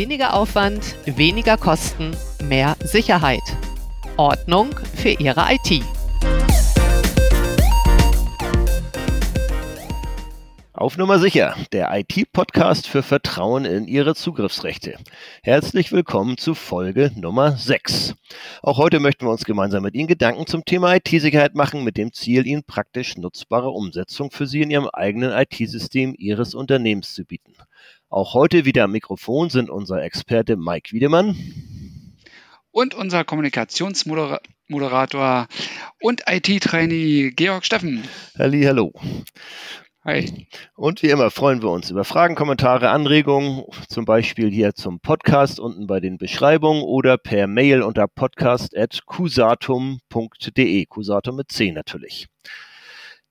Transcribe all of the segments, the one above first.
Weniger Aufwand, weniger Kosten, mehr Sicherheit. Ordnung für Ihre IT. Auf Nummer sicher, der IT-Podcast für Vertrauen in Ihre Zugriffsrechte. Herzlich willkommen zu Folge Nummer 6. Auch heute möchten wir uns gemeinsam mit Ihnen Gedanken zum Thema IT-Sicherheit machen, mit dem Ziel, Ihnen praktisch nutzbare Umsetzung für Sie in Ihrem eigenen IT-System Ihres Unternehmens zu bieten. Auch heute wieder am Mikrofon sind unser Experte Mike Wiedemann und unser Kommunikationsmoderator und IT-Trainee Georg Steffen. Halli, hallo. Hi. Und wie immer freuen wir uns über Fragen, Kommentare, Anregungen, zum Beispiel hier zum Podcast unten bei den Beschreibungen oder per Mail unter podcast.cusatum.de. Cusatum mit C natürlich.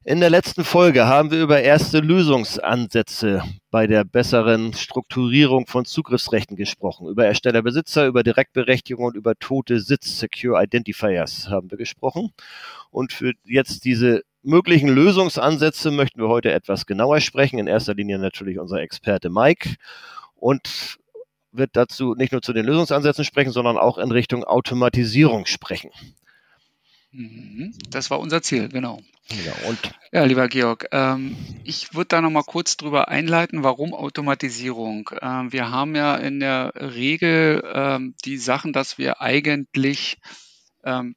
In der letzten Folge haben wir über erste Lösungsansätze bei der besseren Strukturierung von Zugriffsrechten gesprochen. Über Ersteller-Besitzer, über Direktberechtigung und über tote Sitz-Secure Identifiers haben wir gesprochen. Und für jetzt diese möglichen Lösungsansätze möchten wir heute etwas genauer sprechen. In erster Linie natürlich unser Experte Mike und wird dazu nicht nur zu den Lösungsansätzen sprechen, sondern auch in Richtung Automatisierung sprechen. Mhm. Das war unser Ziel, genau. Ja, und ja lieber Georg, ähm, ich würde da noch mal kurz drüber einleiten, warum Automatisierung. Ähm, wir haben ja in der Regel ähm, die Sachen, dass wir eigentlich ähm,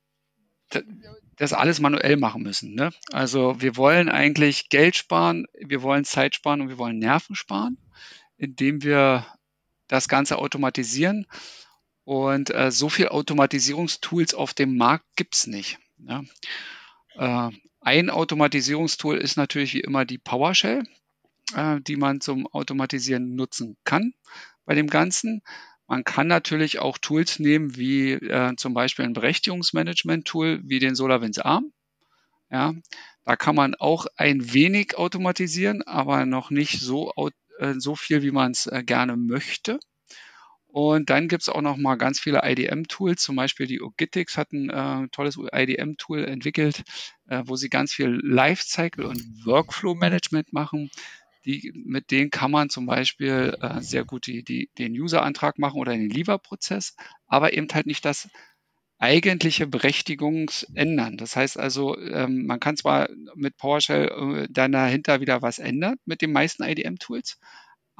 das alles manuell machen müssen. Ne? Also wir wollen eigentlich Geld sparen, wir wollen Zeit sparen und wir wollen Nerven sparen, indem wir das Ganze automatisieren. Und äh, so viel Automatisierungstools auf dem Markt gibt es nicht. Ja. Äh, ein Automatisierungstool ist natürlich wie immer die PowerShell, äh, die man zum Automatisieren nutzen kann bei dem Ganzen. Man kann natürlich auch Tools nehmen, wie äh, zum Beispiel ein Berechtigungsmanagement-Tool wie den SolarWinds ARM. Ja, da kann man auch ein wenig automatisieren, aber noch nicht so, äh, so viel, wie man es äh, gerne möchte. Und dann gibt es auch noch mal ganz viele IDM-Tools, zum Beispiel die Ogitics hat ein äh, tolles IDM-Tool entwickelt, äh, wo sie ganz viel Lifecycle und Workflow-Management machen. Die, mit denen kann man zum Beispiel äh, sehr gut die, die, den User-Antrag machen oder den Lieferprozess, aber eben halt nicht das eigentliche Berechtigungsändern. Das heißt also, ähm, man kann zwar mit PowerShell äh, dann dahinter wieder was ändern mit den meisten IDM-Tools,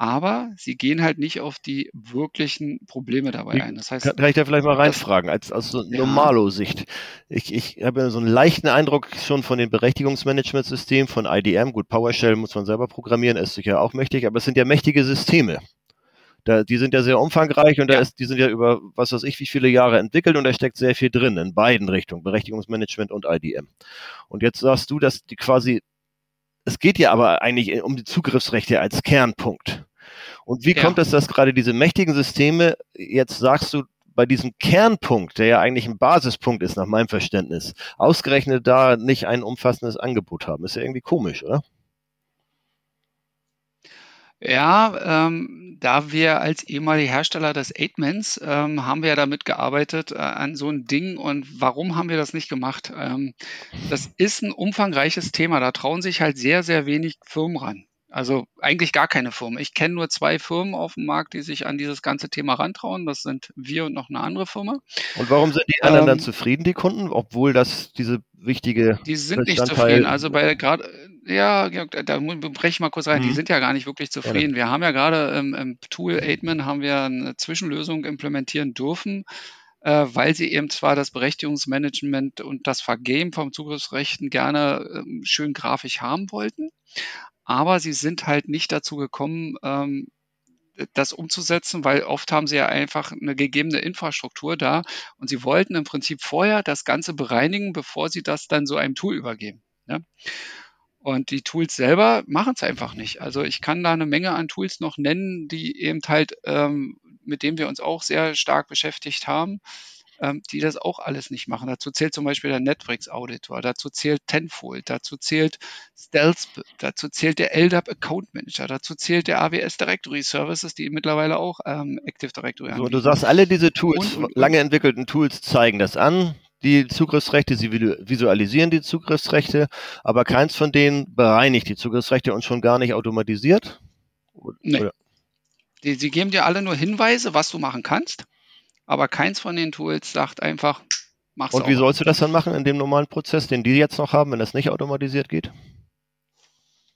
aber sie gehen halt nicht auf die wirklichen Probleme dabei ein. Das heißt, kann, kann ich da vielleicht mal reinfragen, als aus so ja. Normalo-Sicht. Ich, ich habe ja so einen leichten Eindruck schon von den Berechtigungsmanagementsystemen von IDM. Gut, PowerShell muss man selber programmieren, ist sicher auch mächtig, aber es sind ja mächtige Systeme. Da, die sind ja sehr umfangreich und da ist, die sind ja über was weiß ich wie viele Jahre entwickelt und da steckt sehr viel drin in beiden Richtungen, Berechtigungsmanagement und IDM. Und jetzt sagst du, dass die quasi, es geht ja aber eigentlich um die Zugriffsrechte als Kernpunkt. Und wie ja. kommt es, dass gerade diese mächtigen Systeme, jetzt sagst du, bei diesem Kernpunkt, der ja eigentlich ein Basispunkt ist nach meinem Verständnis, ausgerechnet da nicht ein umfassendes Angebot haben? Ist ja irgendwie komisch, oder? Ja, ähm, da wir als ehemalige Hersteller des Eightmans ähm, haben wir ja damit gearbeitet äh, an so ein Ding. Und warum haben wir das nicht gemacht? Ähm, das ist ein umfangreiches Thema. Da trauen sich halt sehr, sehr wenig Firmen ran. Also eigentlich gar keine Firmen. Ich kenne nur zwei Firmen auf dem Markt, die sich an dieses ganze Thema rantrauen. Das sind wir und noch eine andere Firma. Und warum sind die anderen ähm, dann zufrieden, die Kunden, obwohl das diese wichtige Die sind nicht zufrieden. Also bei gerade ja, da breche ich mal kurz rein. Mhm. Die sind ja gar nicht wirklich zufrieden. Ja. Wir haben ja gerade im, im Tool Aidman haben wir eine Zwischenlösung implementieren dürfen, äh, weil sie eben zwar das Berechtigungsmanagement und das Vergeben vom Zugriffsrechten gerne ähm, schön grafisch haben wollten, aber sie sind halt nicht dazu gekommen, ähm, das umzusetzen, weil oft haben sie ja einfach eine gegebene Infrastruktur da und sie wollten im Prinzip vorher das Ganze bereinigen, bevor sie das dann so einem Tool übergeben. Ne? Und die Tools selber machen es einfach nicht. Also ich kann da eine Menge an Tools noch nennen, die eben halt, ähm, mit denen wir uns auch sehr stark beschäftigt haben, ähm, die das auch alles nicht machen. Dazu zählt zum Beispiel der Netflix Auditor, dazu zählt Tenfold, dazu zählt Stealth, dazu zählt der LDAP Account Manager, dazu zählt der AWS Directory Services, die mittlerweile auch ähm, Active Directory haben. So, du sagst, alle diese Tools, und, und, lange entwickelten Tools zeigen das an, die Zugriffsrechte, sie visualisieren die Zugriffsrechte, aber keins von denen bereinigt die Zugriffsrechte und schon gar nicht automatisiert? Nee. Die, sie geben dir alle nur Hinweise, was du machen kannst, aber keins von den Tools sagt einfach, mach's Und wie sollst du das dann machen in dem normalen Prozess, den die jetzt noch haben, wenn das nicht automatisiert geht?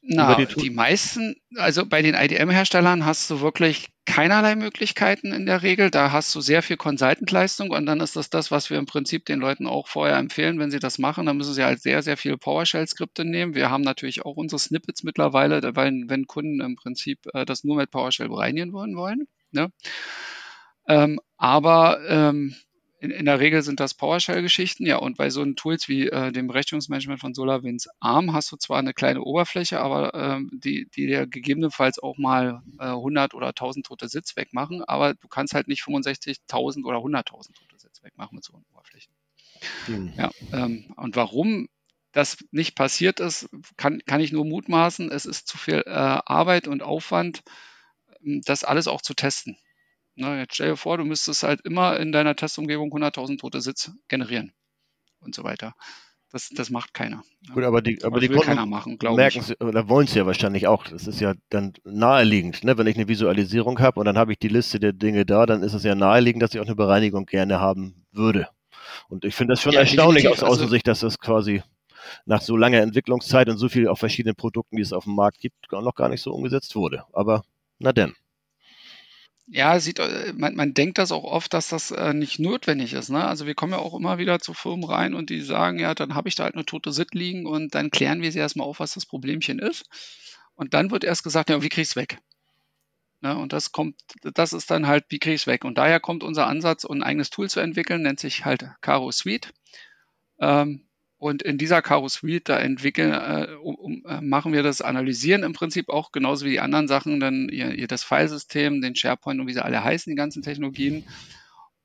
Na, die die, meisten, also bei den IDM-Herstellern hast du wirklich keinerlei Möglichkeiten in der Regel. Da hast du sehr viel Consultant-Leistung und dann ist das das, was wir im Prinzip den Leuten auch vorher empfehlen, wenn sie das machen. Dann müssen sie halt sehr, sehr viele PowerShell-Skripte nehmen. Wir haben natürlich auch unsere Snippets mittlerweile, weil wenn Kunden im Prinzip äh, das nur mit PowerShell bereinigen wollen wollen. Ne? Ähm, aber ähm, in, in der Regel sind das PowerShell-Geschichten, ja, und bei so einen Tools wie äh, dem Berechtigungsmanagement von SolarWinds ARM hast du zwar eine kleine Oberfläche, aber ähm, die, die dir gegebenenfalls auch mal äh, 100 oder 1000 tote Sitz wegmachen, aber du kannst halt nicht 65.000 oder 100.000 tote Sitz wegmachen mit so einer Oberfläche. Hm. Ja, ähm, und warum das nicht passiert ist, kann, kann ich nur mutmaßen. Es ist zu viel äh, Arbeit und Aufwand, ähm, das alles auch zu testen. Na, jetzt stell dir vor, du müsstest halt immer in deiner Testumgebung 100.000 tote Sitz generieren und so weiter. Das, das macht keiner. Gut, aber die, aber Oder die will keiner Kunden machen, glaube merken ich. sie, oder wollen es ja wahrscheinlich auch. Das ist ja dann naheliegend, ne? Wenn ich eine Visualisierung habe und dann habe ich die Liste der Dinge da, dann ist es ja naheliegend, dass ich auch eine Bereinigung gerne haben würde. Und ich finde das schon Ja, erstaunlich aus. Also- Außensicht, dass das quasi nach so langer Entwicklungszeit und so viel auf verschiedenen Produkten, die es auf dem Markt gibt, noch gar nicht so umgesetzt wurde. Aber na denn. Ja, sieht, äh, man, man denkt das auch oft, dass das äh, nicht notwendig ist. Ne? Also wir kommen ja auch immer wieder zu Firmen rein und die sagen, ja, dann habe ich da halt eine tote SIT liegen und dann klären wir sie erstmal auf, was das Problemchen ist. Und dann wird erst gesagt, ja, wie kriege ich es weg? Ne? Und das kommt, das ist dann halt, wie kriege ich es weg? Und daher kommt unser Ansatz, ein eigenes Tool zu entwickeln, nennt sich halt Caro Suite. Ähm, und in dieser Caro Suite, da entwickeln, äh, um, äh, machen wir das Analysieren im Prinzip auch genauso wie die anderen Sachen, dann ihr, ihr das Filesystem, den SharePoint und wie sie alle heißen, die ganzen Technologien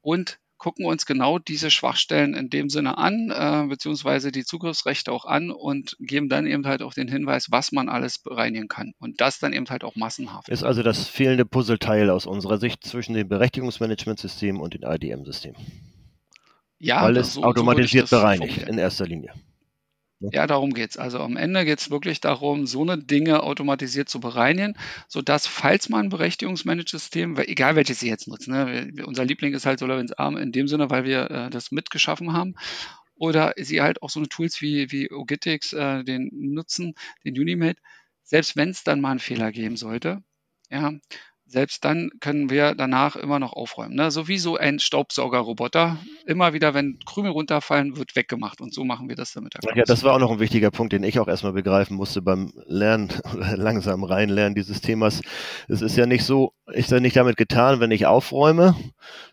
und gucken uns genau diese Schwachstellen in dem Sinne an, äh, beziehungsweise die Zugriffsrechte auch an und geben dann eben halt auch den Hinweis, was man alles bereinigen kann. Und das dann eben halt auch massenhaft. Ist also das fehlende Puzzleteil aus unserer Sicht zwischen dem Berechtigungsmanagementsystem und dem IDM-System. Ja, Weil das- es so- so automatisiert das bereinigt, formulieren. in erster Linie. Ja, darum geht's. Also am Ende geht's wirklich darum, so eine Dinge automatisiert zu bereinigen, sodass, falls man ein Berechtigungsmanagesystem, egal welches Sie jetzt nutzen, ne, unser Liebling ist halt SolarWinds ARM in dem Sinne, weil wir äh, das mitgeschaffen haben, oder Sie halt auch so eine Tools wie, wie Ogitix, äh, den nutzen, den Unimate, selbst wenn es dann mal einen Fehler geben sollte, ja, selbst dann können wir danach immer noch aufräumen. Ne? So wie so ein Staubsaugerroboter. Immer wieder, wenn Krümel runterfallen, wird weggemacht. Und so machen wir das dann mit der Ach ja, das war auch noch ein wichtiger Punkt, den ich auch erstmal begreifen musste beim Lernen oder langsam reinlernen dieses Themas. Es ist ja nicht so, ist ja nicht damit getan, wenn ich aufräume,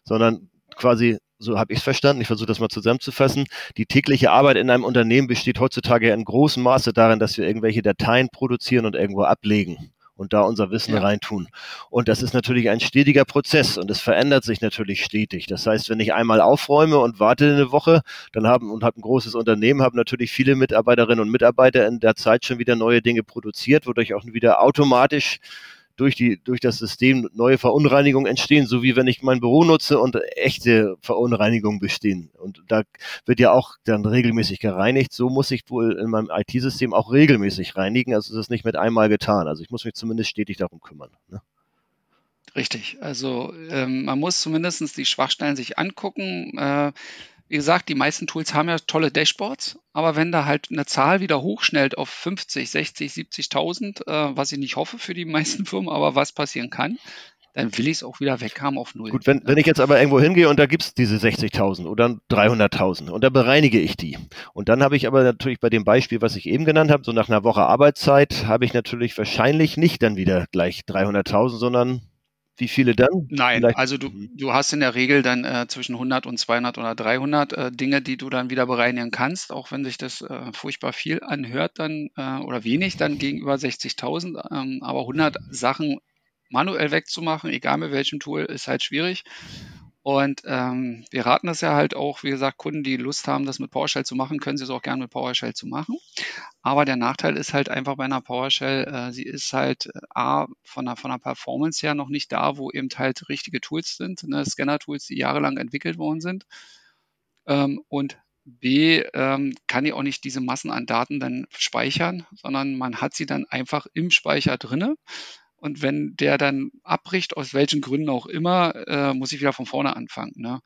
sondern quasi, so habe ich es verstanden, ich versuche das mal zusammenzufassen, die tägliche Arbeit in einem Unternehmen besteht heutzutage ja in großem Maße darin, dass wir irgendwelche Dateien produzieren und irgendwo ablegen und da unser Wissen Ja. reintun. Und das ist natürlich ein stetiger Prozess und es verändert sich natürlich stetig. Das heißt, wenn ich einmal aufräume und warte eine Woche, dann haben und habe ein großes Unternehmen, haben natürlich viele Mitarbeiterinnen und Mitarbeiter in der Zeit schon wieder neue Dinge produziert, wodurch auch wieder automatisch durch, die, durch das System neue Verunreinigungen entstehen, so wie wenn ich mein Büro nutze und echte Verunreinigungen bestehen. Und da wird ja auch dann regelmäßig gereinigt. So muss ich wohl in meinem IT-System auch regelmäßig reinigen. Also ist das nicht mit einmal getan. Also ich muss mich zumindest stetig darum kümmern. Ne? Richtig. Also ähm, man muss zumindest die Schwachstellen sich angucken. Äh, wie gesagt, die meisten Tools haben ja tolle Dashboards, aber wenn da halt eine Zahl wieder hochschnellt auf 50, 60, 70.000, äh, was ich nicht hoffe für die meisten Firmen, aber was passieren kann, dann will ich es auch wieder weghaben auf Null. Gut, wenn, wenn ich jetzt aber irgendwo hingehe und da gibt's diese 60.000 oder 300.000 und da bereinige ich die. Und dann habe ich aber natürlich bei dem Beispiel, was ich eben genannt habe, so nach einer Woche Arbeitszeit, habe ich natürlich wahrscheinlich nicht dann wieder gleich 300.000, sondern wie viele dann? Nein, Vielleicht- also du, du hast in der Regel dann äh, zwischen 100 und 200 oder 300 äh, Dinge, die du dann wieder bereinigen kannst, auch wenn sich das äh, furchtbar viel anhört dann äh, oder wenig dann gegenüber 60.000, ähm, aber 100 Sachen manuell wegzumachen, egal mit welchem Tool, ist halt schwierig. Und ähm, wir raten das ja halt auch, wie gesagt, Kunden, die Lust haben, das mit PowerShell zu machen, können sie es auch gerne mit PowerShell zu machen. Aber der Nachteil ist halt einfach bei einer PowerShell, äh, sie ist halt äh, A, von der, von der Performance her noch nicht da, wo eben halt richtige Tools sind, ne, Scanner-Tools, die jahrelang entwickelt worden sind. Ähm, und B, ähm, kann die auch nicht diese Massen an Daten dann speichern, sondern man hat sie dann einfach im Speicher drinne. Und wenn der dann abbricht, aus welchen Gründen auch immer, äh, muss ich wieder von vorne anfangen. Ne?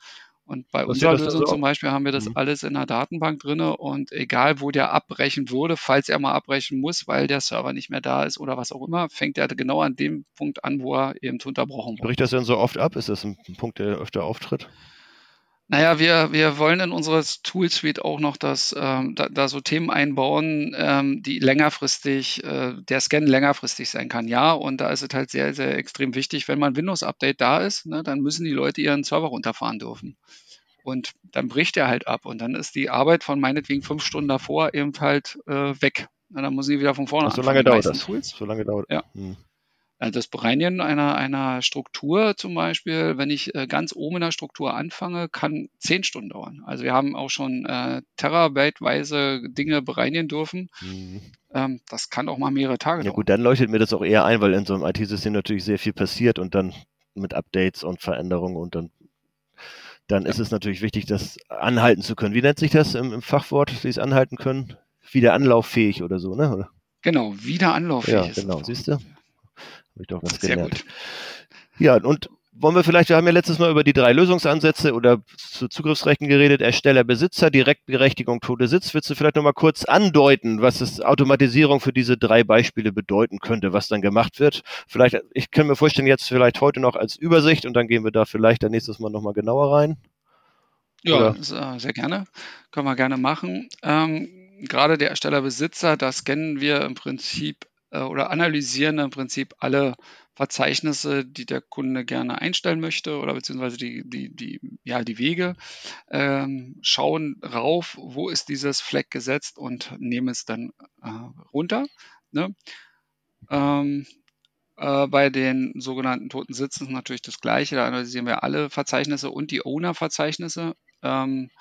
Und bei Was unserer Lösung so? zum Beispiel haben wir das Mhm. alles in der Datenbank drinne und egal wo der abbrechen würde, falls er mal abbrechen muss, weil der Server nicht mehr da ist oder was auch immer, fängt er genau an dem Punkt an, wo er eben unterbrochen wurde. Bricht das denn so oft ab? Ist das ein Punkt, der öfter auftritt? Naja, wir, wir wollen in unserer Toolsuite auch noch das, ähm, da, da so Themen einbauen, ähm, die längerfristig, äh, der Scan längerfristig sein kann. Ja, und da ist es halt sehr, sehr extrem wichtig, wenn mal ein Windows-Update da ist, ne, dann müssen die Leute ihren Server runterfahren dürfen. Und dann bricht er halt ab und dann ist die Arbeit von meinetwegen fünf Stunden davor eben halt äh, weg. Na, dann muss ich wieder von vorne Ach, so anfangen. lange dauert das. Tools. So lange dauert. Ja. Hm. Also das Bereinigen einer, einer Struktur zum Beispiel, wenn ich äh, ganz oben in der Struktur anfange, kann zehn Stunden dauern. Also wir haben auch schon äh, terabyteweise Dinge bereinigen dürfen. Hm. Ähm, das kann auch mal mehrere Tage Ja dauern. gut, dann leuchtet mir das auch eher ein, weil in so einem IT-System natürlich sehr viel passiert und dann mit Updates und Veränderungen und dann, dann ist es natürlich wichtig, das anhalten zu können. Wie nennt sich das im, im Fachwort, die es anhalten können? Wieder anlauffähig oder so, ne? Oder? Genau, wieder anlauffähig Ja, genau, siehst du? Habe ich doch was Sehr gelernt. gut. Ja, und wollen wir vielleicht, wir haben ja letztes Mal über die drei Lösungsansätze oder zu Zugriffsrechten geredet, Ersteller, Besitzer, Direktberechtigung, Tote Sitz. Willst du vielleicht nochmal kurz andeuten, was das Automatisierung für diese drei Beispiele bedeuten könnte, was dann gemacht wird? Vielleicht, ich kann mir vorstellen, jetzt vielleicht heute noch als Übersicht und dann gehen wir da vielleicht dann nächstes Mal nochmal genauer rein. Ja, Oder? sehr gerne. Können wir gerne machen. Ähm, gerade der Ersteller-Besitzer, da scannen wir im Prinzip oder analysieren im Prinzip alle Verzeichnisse, die der Kunde gerne einstellen möchte oder beziehungsweise die, die, die, ja, die Wege, ähm, schauen rauf, wo ist dieses Fleck gesetzt und nehmen es dann äh, runter. Ne? Ähm, äh, bei den sogenannten toten Sitzen ist natürlich das Gleiche. Da analysieren wir alle Verzeichnisse und die Owner-Verzeichnisse ähm,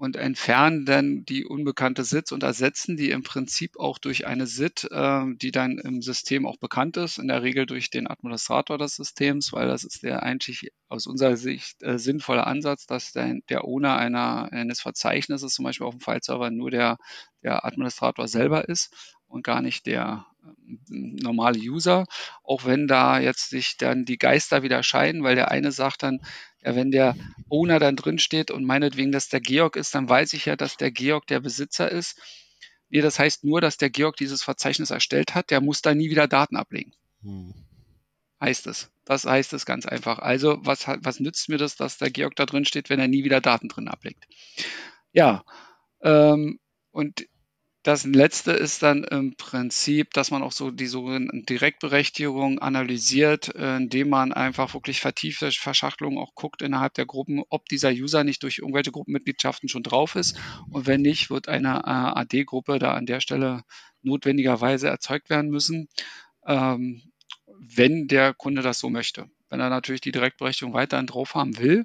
und entfernen dann die unbekannte Sitz und ersetzen die im Prinzip auch durch eine SIT, äh, die dann im System auch bekannt ist, in der Regel durch den Administrator des Systems, weil das ist der eigentlich aus unserer Sicht äh, sinnvolle Ansatz, dass der, der Owner einer, eines Verzeichnisses, zum Beispiel auf dem File-Server, nur der, der Administrator selber ist und gar nicht der ähm, normale User, auch wenn da jetzt sich dann die Geister wieder scheiden, weil der eine sagt dann, ja, wenn der Owner dann drin steht und meinetwegen, dass der Georg ist, dann weiß ich ja, dass der Georg der Besitzer ist. Nee, das heißt nur, dass der Georg dieses Verzeichnis erstellt hat, der muss da nie wieder Daten ablegen, Hm. heißt es. Das heißt es ganz einfach. Also, was, was nützt mir das, dass der Georg da drin steht, wenn er nie wieder Daten drin ablegt? Ja, ähm, und das letzte ist dann im Prinzip, dass man auch so die sogenannten Direktberechtigungen analysiert, äh, indem man einfach wirklich vertiefte Verschachtelungen auch guckt innerhalb der Gruppen, ob dieser User nicht durch irgendwelche Gruppenmitgliedschaften schon drauf ist. Und wenn nicht, wird eine äh, AD-Gruppe da an der Stelle notwendigerweise erzeugt werden müssen, ähm, wenn der Kunde das so möchte. Wenn er natürlich die Direktberechtigung weiterhin drauf haben will,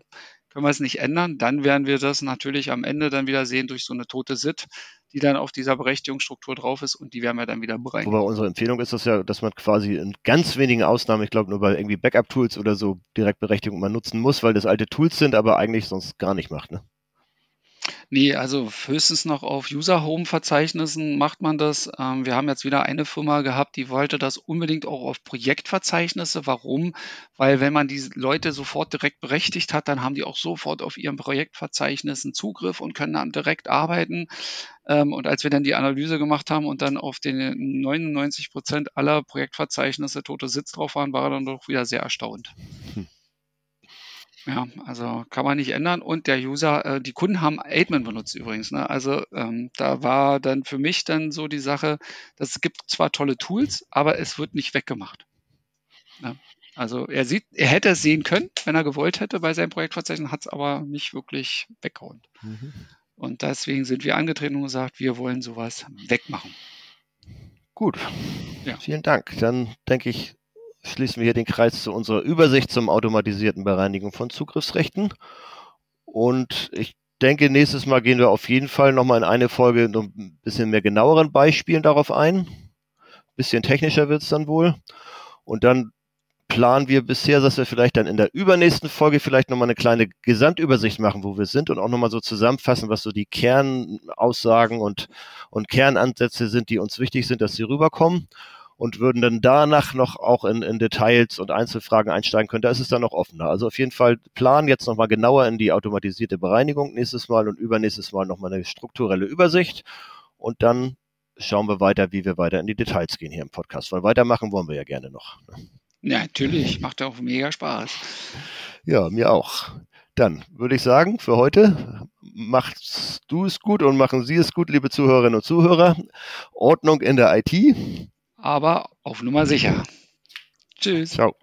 können wir es nicht ändern. Dann werden wir das natürlich am Ende dann wieder sehen durch so eine tote SIT, die dann auf dieser Berechtigungsstruktur drauf ist und die werden wir dann wieder bereinigen. Wobei unsere Empfehlung ist das ja, dass man quasi in ganz wenigen Ausnahmen, ich glaube nur bei irgendwie Backup-Tools oder so Direktberechtigung mal nutzen muss, weil das alte Tools sind, aber eigentlich sonst gar nicht macht. Ne? Nee, also höchstens noch auf User-Home-Verzeichnissen macht man das. Ähm, wir haben jetzt wieder eine Firma gehabt, die wollte das unbedingt auch auf Projektverzeichnisse. Warum? Weil wenn man die Leute sofort direkt berechtigt hat, dann haben die auch sofort auf ihren Projektverzeichnissen Zugriff und können dann direkt arbeiten. Ähm, und als wir dann die Analyse gemacht haben und dann auf den 99 Prozent aller Projektverzeichnisse tote Sitz drauf waren, war er dann doch wieder sehr erstaunt. Hm. Ja, also kann man nicht ändern. Und der User, äh, die Kunden haben Aidman benutzt übrigens. Ne? Also ähm, da war dann für mich dann so die Sache, dass es gibt zwar tolle Tools, aber es wird nicht weggemacht. Ne? Also er sieht, er hätte es sehen können, wenn er gewollt hätte bei seinem Projektverzeichnis, hat es aber nicht wirklich weggehauen. Mhm. Und deswegen sind wir angetreten und gesagt, wir wollen sowas wegmachen. Gut, Ja. vielen Dank. Dann denke ich, schließen wir hier den Kreis zu unserer Übersicht zum automatisierten Bereinigung von Zugriffsrechten. Und ich denke, nächstes Mal gehen wir auf jeden Fall nochmal in eine Folge noch ein bisschen mehr genaueren Beispielen darauf ein. Bisschen technischer wird es dann wohl. Und dann planen wir bisher, dass wir vielleicht dann in der übernächsten Folge vielleicht nochmal eine kleine Gesamtübersicht machen, wo wir sind und auch nochmal so zusammenfassen, was so die Kernaussagen und, und Kernansätze sind, die uns wichtig sind, dass sie rüberkommen. Und würden dann danach noch auch in, in Details und Einzelfragen einsteigen können. Da ist es dann noch offener. Also auf jeden Fall planen jetzt nochmal genauer in die automatisierte Bereinigung nächstes Mal und übernächstes Mal nochmal eine strukturelle Übersicht und dann schauen wir weiter, wie wir weiter in die Details gehen hier im Podcast, weil weitermachen wollen wir ja gerne noch. Ne? Ja, natürlich, macht auch mega Spaß. Ja, mir auch. Dann würde ich sagen, für heute machst du es gut und machen Sie es gut, liebe Zuhörerinnen und Zuhörer. Ordnung in der IT. Aber auf Nummer sicher. Tschüss. Ciao.